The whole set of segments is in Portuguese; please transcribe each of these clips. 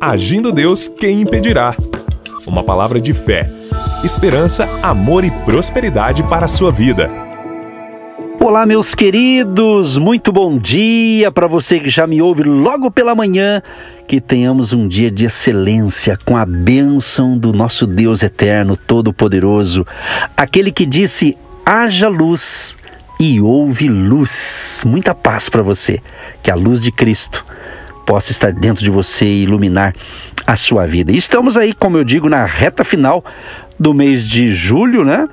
Agindo Deus, quem impedirá? Uma palavra de fé, esperança, amor e prosperidade para a sua vida. Olá, meus queridos, muito bom dia para você que já me ouve logo pela manhã. Que tenhamos um dia de excelência com a bênção do nosso Deus eterno, todo-poderoso, aquele que disse: haja luz e houve luz. Muita paz para você. Que a luz de Cristo possa estar dentro de você e iluminar a sua vida. E estamos aí, como eu digo, na reta final do mês de julho, né?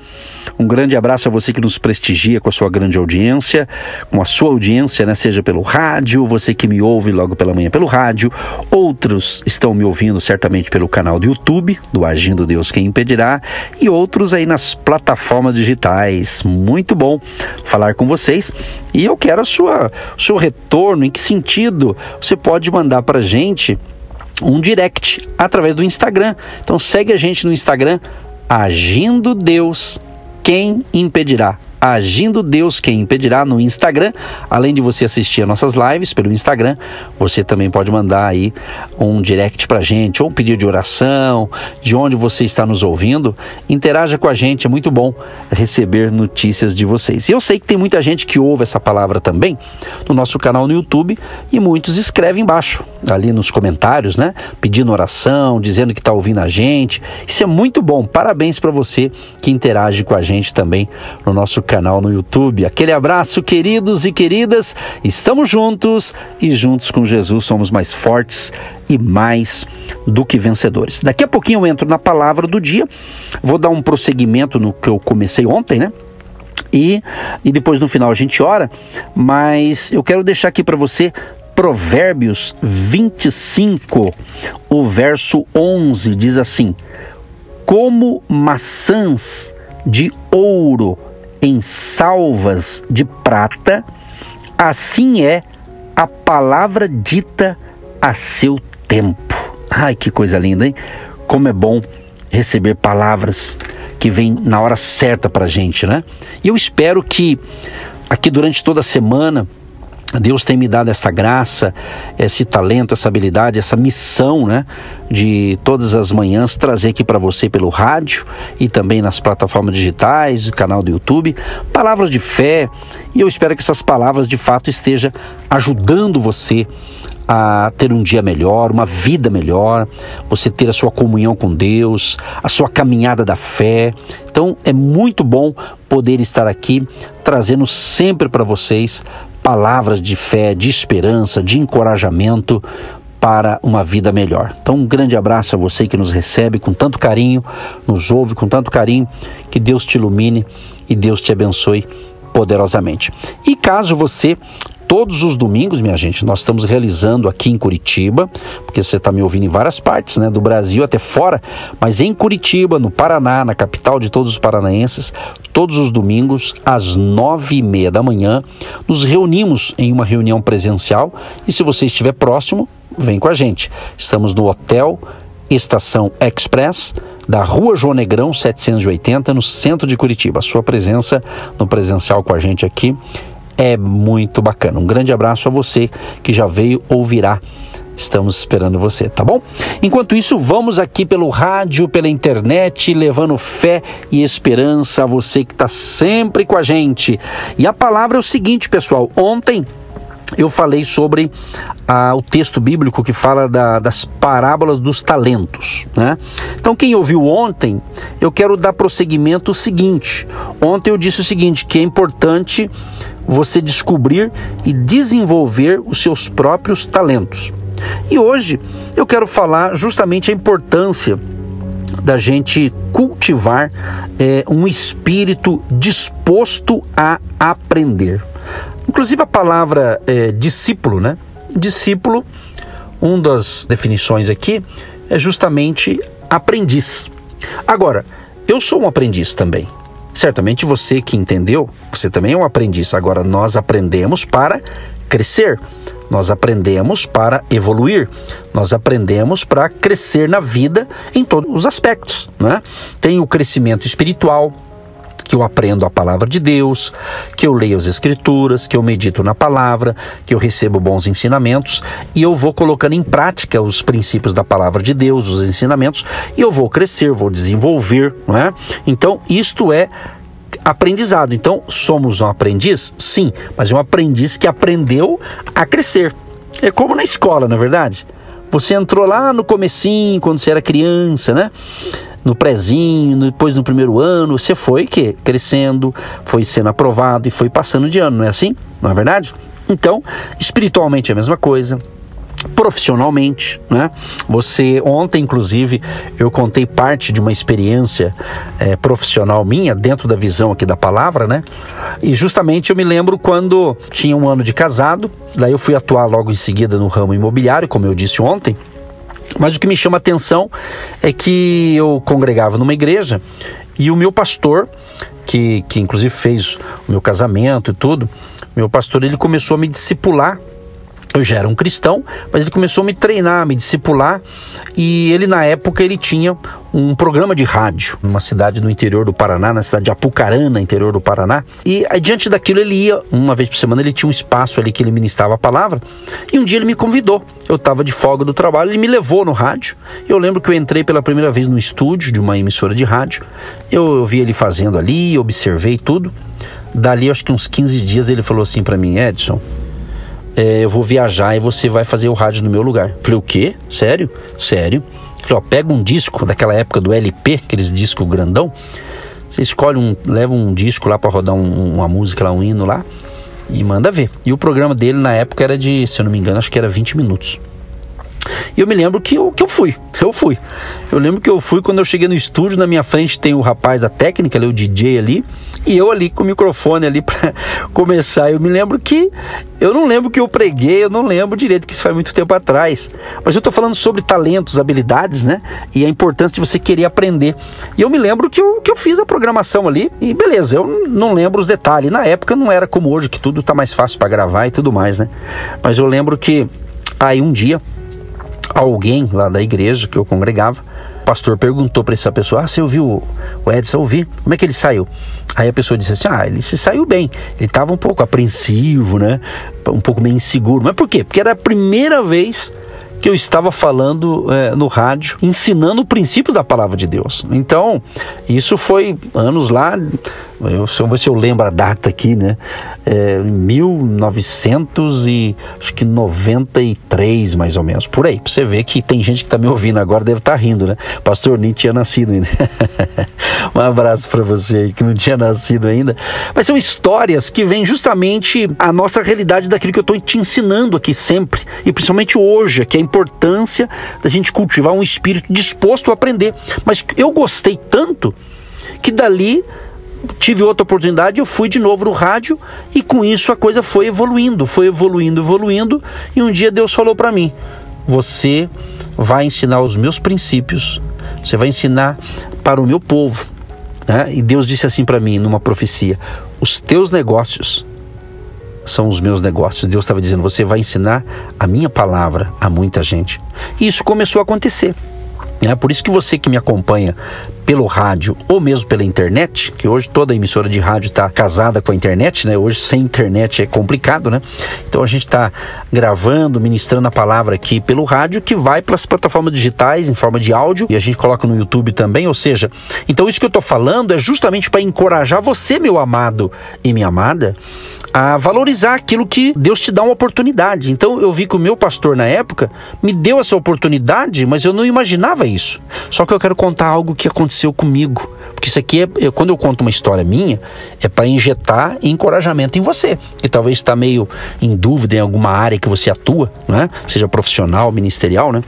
Um grande abraço a você que nos prestigia com a sua grande audiência, com a sua audiência, né? Seja pelo rádio, você que me ouve logo pela manhã pelo rádio, outros estão me ouvindo certamente pelo canal do YouTube, do Agindo Deus Quem Impedirá, e outros aí nas plataformas digitais. Muito bom falar com vocês. E eu quero a sua, o seu retorno, em que sentido você pode mandar para gente um direct através do Instagram. Então segue a gente no Instagram, Agindo Deus, quem impedirá? Agindo Deus Quem Impedirá no Instagram. Além de você assistir a nossas lives pelo Instagram, você também pode mandar aí um direct pra gente, ou um pedido de oração, de onde você está nos ouvindo. Interaja com a gente, é muito bom receber notícias de vocês. E eu sei que tem muita gente que ouve essa palavra também no nosso canal no YouTube e muitos escrevem embaixo, ali nos comentários, né? Pedindo oração, dizendo que está ouvindo a gente. Isso é muito bom. Parabéns para você que interage com a gente também no nosso canal no YouTube. Aquele abraço, queridos e queridas. Estamos juntos e juntos com Jesus somos mais fortes e mais do que vencedores. Daqui a pouquinho eu entro na palavra do dia. Vou dar um prosseguimento no que eu comecei ontem, né? E, e depois no final a gente ora, mas eu quero deixar aqui para você Provérbios 25, o verso 11 diz assim: Como maçãs de ouro em salvas de prata, assim é a palavra dita a seu tempo. Ai, que coisa linda, hein? Como é bom receber palavras que vêm na hora certa para gente, né? E eu espero que aqui durante toda a semana Deus tem me dado essa graça, esse talento, essa habilidade, essa missão, né, de todas as manhãs trazer aqui para você pelo rádio e também nas plataformas digitais, canal do YouTube, palavras de fé. E eu espero que essas palavras de fato estejam ajudando você a ter um dia melhor, uma vida melhor, você ter a sua comunhão com Deus, a sua caminhada da fé. Então é muito bom poder estar aqui trazendo sempre para vocês palavras de fé, de esperança, de encorajamento para uma vida melhor. Então, um grande abraço a você que nos recebe com tanto carinho, nos ouve com tanto carinho. Que Deus te ilumine e Deus te abençoe poderosamente. E caso você todos os domingos, minha gente, nós estamos realizando aqui em Curitiba, porque você está me ouvindo em várias partes né, do Brasil, até fora, mas em Curitiba, no Paraná, na capital de todos os paranaenses, todos os domingos, às nove e meia da manhã, nos reunimos em uma reunião presencial e se você estiver próximo, vem com a gente. Estamos no Hotel Estação Express, da Rua João Negrão 780, no centro de Curitiba. Sua presença no presencial com a gente aqui é muito bacana. Um grande abraço a você que já veio ou virá. Estamos esperando você, tá bom? Enquanto isso, vamos aqui pelo rádio, pela internet, levando fé e esperança a você que está sempre com a gente. E a palavra é o seguinte, pessoal: ontem eu falei sobre ah, o texto bíblico que fala da, das parábolas dos talentos. Né? Então, quem ouviu ontem, eu quero dar prosseguimento o seguinte: ontem eu disse o seguinte, que é importante você descobrir e desenvolver os seus próprios talentos. E hoje eu quero falar justamente a importância da gente cultivar é, um espírito disposto a aprender. Inclusive a palavra é, discípulo, né? Discípulo, uma das definições aqui é justamente aprendiz. Agora, eu sou um aprendiz também. Certamente você que entendeu, você também é um aprendiz. Agora, nós aprendemos para crescer, nós aprendemos para evoluir, nós aprendemos para crescer na vida em todos os aspectos. Né? Tem o crescimento espiritual, que eu aprendo a palavra de Deus, que eu leio as escrituras, que eu medito na palavra, que eu recebo bons ensinamentos e eu vou colocando em prática os princípios da palavra de Deus, os ensinamentos, e eu vou crescer, vou desenvolver, não é? Então, isto é aprendizado. Então, somos um aprendiz? Sim, mas um aprendiz que aprendeu a crescer. É como na escola, na é verdade. Você entrou lá no comecinho, quando você era criança, né? No prezinho, depois no primeiro ano, você foi que crescendo, foi sendo aprovado e foi passando de ano, não é assim? Não é verdade? Então, espiritualmente é a mesma coisa, profissionalmente, né? Você ontem, inclusive, eu contei parte de uma experiência é, profissional minha dentro da visão aqui da palavra, né? E justamente eu me lembro quando tinha um ano de casado, daí eu fui atuar logo em seguida no ramo imobiliário, como eu disse ontem. Mas o que me chama a atenção é que eu congregava numa igreja e o meu pastor, que, que inclusive fez o meu casamento e tudo, meu pastor ele começou a me discipular eu já era um cristão, mas ele começou a me treinar, a me discipular, e ele na época ele tinha um programa de rádio numa cidade no interior do Paraná, na cidade de Apucarana, interior do Paraná. E diante daquilo ele ia, uma vez por semana, ele tinha um espaço ali que ele ministrava a palavra. E um dia ele me convidou. Eu estava de folga do trabalho, ele me levou no rádio. Eu lembro que eu entrei pela primeira vez no estúdio de uma emissora de rádio. Eu, eu vi ele fazendo ali, observei tudo. Dali, acho que uns 15 dias, ele falou assim para mim: Edson, é, eu vou viajar e você vai fazer o rádio no meu lugar. Falei, o quê? Sério? Sério. Falei, ó, pega um disco daquela época do LP, aqueles discos grandão. Você escolhe um, leva um disco lá para rodar um, uma música lá, um hino lá e manda ver. E o programa dele na época era de, se eu não me engano, acho que era 20 minutos. E eu me lembro que eu, que eu fui, eu fui. Eu lembro que eu fui quando eu cheguei no estúdio, na minha frente tem o rapaz da técnica, ali, o DJ ali, e eu ali com o microfone ali para começar. Eu me lembro que eu não lembro que eu preguei, eu não lembro direito que isso faz muito tempo atrás. Mas eu estou falando sobre talentos, habilidades, né? E a importância de você querer aprender. E eu me lembro que eu, que eu fiz a programação ali e beleza, eu não lembro os detalhes. Na época não era como hoje que tudo está mais fácil para gravar e tudo mais, né? Mas eu lembro que aí um dia alguém lá da igreja que eu congregava, pastor perguntou para essa pessoa: Ah, você ouviu o Edson? Ouvi. Como é que ele saiu? Aí a pessoa disse assim: Ah, ele se saiu bem. Ele estava um pouco apreensivo, né? Um pouco meio inseguro. Mas por quê? Porque era a primeira vez que eu estava falando é, no rádio, ensinando o princípio da palavra de Deus. Então, isso foi anos lá, eu, ver se eu lembro a data aqui, né? É, 1993, mais ou menos, por aí. Pra você ver que tem gente que tá me ouvindo agora, deve estar tá rindo, né? Pastor nem tinha nascido ainda. um abraço para você que não tinha nascido ainda. Mas são histórias que vêm justamente a nossa realidade daquilo que eu estou te ensinando aqui sempre, e principalmente hoje, que é a importância da gente cultivar um espírito disposto a aprender. Mas eu gostei tanto que dali tive outra oportunidade, eu fui de novo no rádio e com isso a coisa foi evoluindo, foi evoluindo, evoluindo. E um dia Deus falou para mim: Você vai ensinar os meus princípios, você vai ensinar para o meu povo. Né? E Deus disse assim para mim numa profecia: Os teus negócios são os meus negócios. Deus estava dizendo: Você vai ensinar a minha palavra a muita gente. E isso começou a acontecer. É por isso que você que me acompanha pelo rádio ou mesmo pela internet, que hoje toda emissora de rádio está casada com a internet, né? Hoje sem internet é complicado, né? Então a gente está gravando, ministrando a palavra aqui pelo rádio, que vai para as plataformas digitais em forma de áudio e a gente coloca no YouTube também. Ou seja, então isso que eu estou falando é justamente para encorajar você, meu amado e minha amada, a valorizar aquilo que Deus te dá uma oportunidade. Então eu vi que o meu pastor na época me deu essa oportunidade, mas eu não imaginava isso. Só que eu quero contar algo que aconteceu comigo. Porque isso aqui, é, quando eu conto uma história minha, é para injetar encorajamento em você, que talvez está meio em dúvida em alguma área que você atua, né? seja profissional, ministerial, né?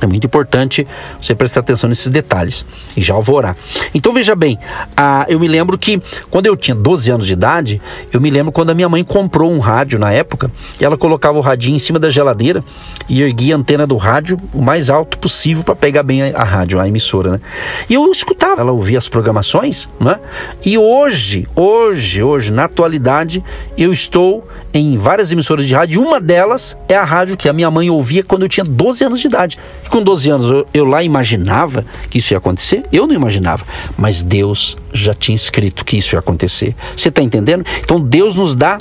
É muito importante você prestar atenção nesses detalhes. E já eu vou orar. Então veja bem, a, eu me lembro que quando eu tinha 12 anos de idade, eu me lembro quando a minha mãe comprou um rádio na época, e ela colocava o radinho em cima da geladeira e erguia a antena do rádio o mais alto possível para pegar bem a, a, rádio, a emissora, né? E eu escutava, ela ouvia as programações, né? E hoje, hoje, hoje, na atualidade, eu estou em várias emissoras de rádio, e uma delas é a rádio que a minha mãe ouvia quando eu tinha 12 anos de idade com 12 anos eu, eu, lá imaginava que isso ia acontecer? Eu não imaginava, mas Deus já tinha escrito que isso ia acontecer. Você está entendendo? Então Deus nos dá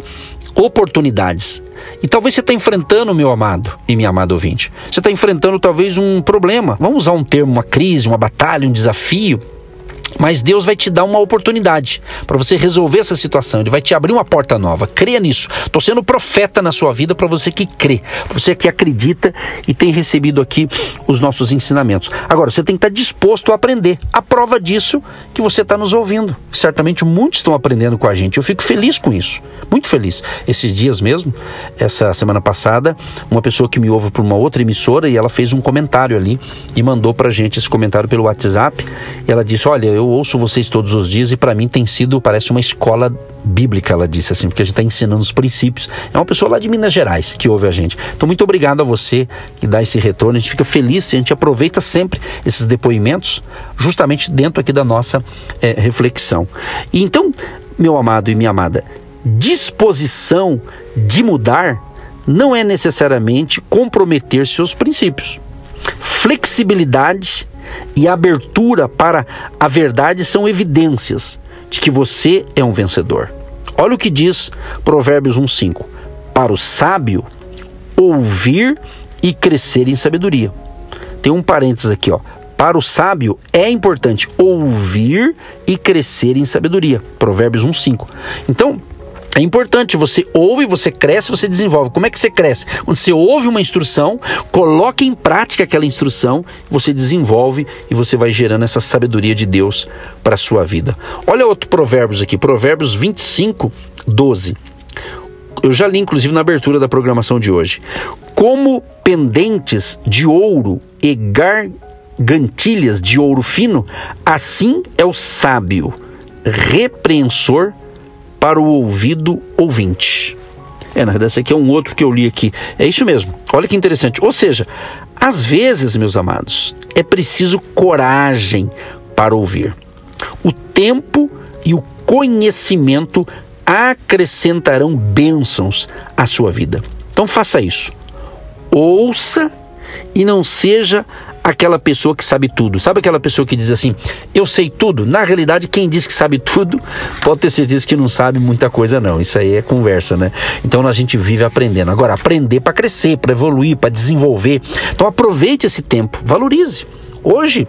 oportunidades. E talvez você está enfrentando, meu amado e minha amada ouvinte, você está enfrentando talvez um problema. Vamos usar um termo, uma crise, uma batalha, um desafio. Mas Deus vai te dar uma oportunidade para você resolver essa situação. Ele vai te abrir uma porta nova. Creia nisso. Estou sendo profeta na sua vida para você que crê, para você que acredita e tem recebido aqui os nossos ensinamentos. Agora, você tem que estar disposto a aprender. A prova disso que você está nos ouvindo. Certamente muitos estão aprendendo com a gente. Eu fico feliz com isso. Muito feliz. Esses dias mesmo, essa semana passada, uma pessoa que me ouve por uma outra emissora e ela fez um comentário ali e mandou para gente esse comentário pelo WhatsApp. Ela disse: Olha, eu ouço vocês todos os dias e para mim tem sido, parece uma escola bíblica, ela disse assim, porque a gente está ensinando os princípios. É uma pessoa lá de Minas Gerais que ouve a gente. Então, muito obrigado a você que dá esse retorno. A gente fica feliz, a gente aproveita sempre esses depoimentos, justamente dentro aqui da nossa é, reflexão. E então, meu amado e minha amada, disposição de mudar não é necessariamente comprometer seus princípios. Flexibilidade e abertura para a verdade são evidências de que você é um vencedor. Olha o que diz Provérbios 1:5. Para o sábio, ouvir e crescer em sabedoria. Tem um parênteses aqui, ó. Para o sábio é importante ouvir e crescer em sabedoria. Provérbios 1:5. Então, é importante, você ouve, você cresce, você desenvolve. Como é que você cresce? Quando você ouve uma instrução, coloca em prática aquela instrução, você desenvolve e você vai gerando essa sabedoria de Deus para a sua vida. Olha outro provérbios aqui, Provérbios 25, 12. Eu já li, inclusive, na abertura da programação de hoje. Como pendentes de ouro e gargantilhas de ouro fino, assim é o sábio, repreensor para o ouvido ouvinte. É, na verdade, esse aqui é um outro que eu li aqui. É isso mesmo. Olha que interessante. Ou seja, às vezes, meus amados, é preciso coragem para ouvir. O tempo e o conhecimento acrescentarão bênçãos à sua vida. Então faça isso. Ouça e não seja aquela pessoa que sabe tudo. Sabe aquela pessoa que diz assim, eu sei tudo? Na realidade, quem diz que sabe tudo, pode ter certeza que não sabe muita coisa, não. Isso aí é conversa, né? Então a gente vive aprendendo. Agora, aprender para crescer, para evoluir, para desenvolver. Então aproveite esse tempo, valorize. Hoje,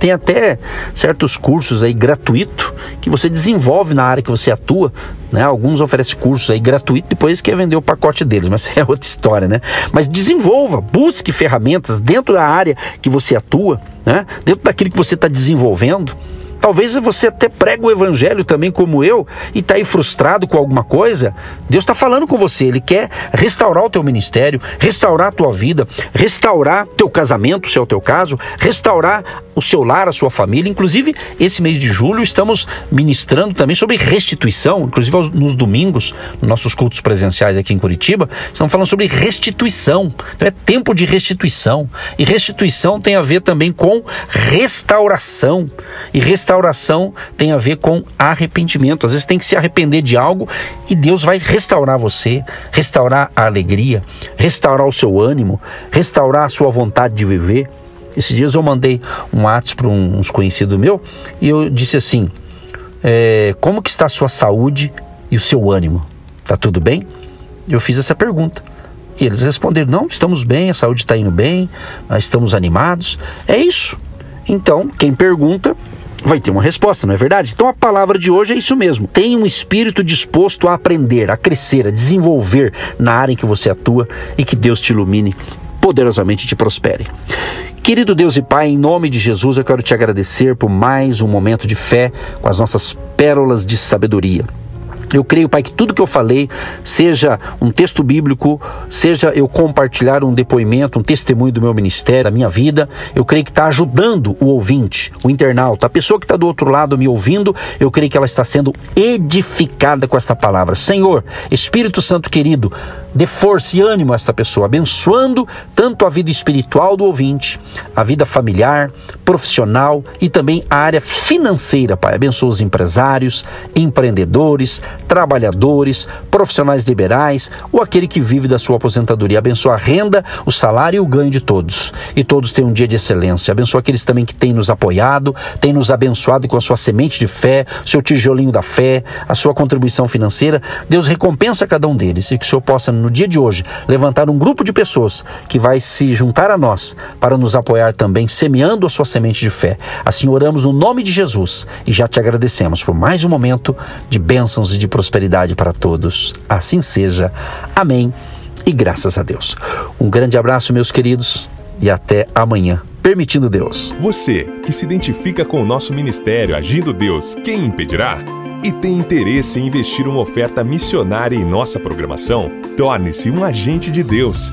tem até certos cursos aí gratuito que você desenvolve na área que você atua, né? Alguns oferecem cursos aí gratuito, depois quer vender o pacote deles, mas é outra história, né? Mas desenvolva, busque ferramentas dentro da área que você atua, né? Dentro daquilo que você está desenvolvendo. Talvez você até prega o evangelho também, como eu, e está aí frustrado com alguma coisa. Deus está falando com você. Ele quer restaurar o teu ministério, restaurar a tua vida, restaurar teu casamento, se é o teu caso, restaurar o seu lar, a sua família. Inclusive, esse mês de julho estamos ministrando também sobre restituição. Inclusive, nos domingos, nos nossos cultos presenciais aqui em Curitiba, estamos falando sobre restituição. Então, é tempo de restituição. E restituição tem a ver também com restauração. E restauração restauração tem a ver com arrependimento. Às vezes tem que se arrepender de algo e Deus vai restaurar você, restaurar a alegria, restaurar o seu ânimo, restaurar a sua vontade de viver. Esses dias eu mandei um WhatsApp para uns conhecidos meu e eu disse assim: é, como que está a sua saúde e o seu ânimo? Tá tudo bem? Eu fiz essa pergunta. E eles responderam: não, estamos bem, a saúde está indo bem, estamos animados. É isso. Então, quem pergunta vai ter uma resposta, não é verdade? Então a palavra de hoje é isso mesmo. Tenha um espírito disposto a aprender, a crescer, a desenvolver na área em que você atua e que Deus te ilumine poderosamente te prospere. Querido Deus e Pai, em nome de Jesus, eu quero te agradecer por mais um momento de fé com as nossas pérolas de sabedoria. Eu creio, Pai, que tudo que eu falei, seja um texto bíblico, seja eu compartilhar um depoimento, um testemunho do meu ministério, da minha vida, eu creio que está ajudando o ouvinte, o internauta, a pessoa que está do outro lado me ouvindo, eu creio que ela está sendo edificada com esta palavra. Senhor, Espírito Santo querido, dê força e ânimo a esta pessoa, abençoando tanto a vida espiritual do ouvinte, a vida familiar, profissional e também a área financeira, Pai. Abençoa os empresários, empreendedores, trabalhadores, profissionais liberais ou aquele que vive da sua aposentadoria. Abençoa a renda, o salário e o ganho de todos. E todos tenham um dia de excelência. Abençoa aqueles também que têm nos apoiado, têm nos abençoado com a sua semente de fé, seu tijolinho da fé, a sua contribuição financeira. Deus recompensa cada um deles e que o Senhor possa no dia de hoje, levantar um grupo de pessoas que vai se juntar a nós para nos apoiar também, semeando a sua semente de fé. Assim oramos no nome de Jesus e já te agradecemos por mais um momento de bênçãos e de prosperidade para todos. Assim seja. Amém. E graças a Deus. Um grande abraço, meus queridos, e até amanhã permitindo Deus. Você que se identifica com o nosso ministério Agindo Deus, quem impedirá? e tem interesse em investir uma oferta missionária em nossa programação, torne-se um agente de Deus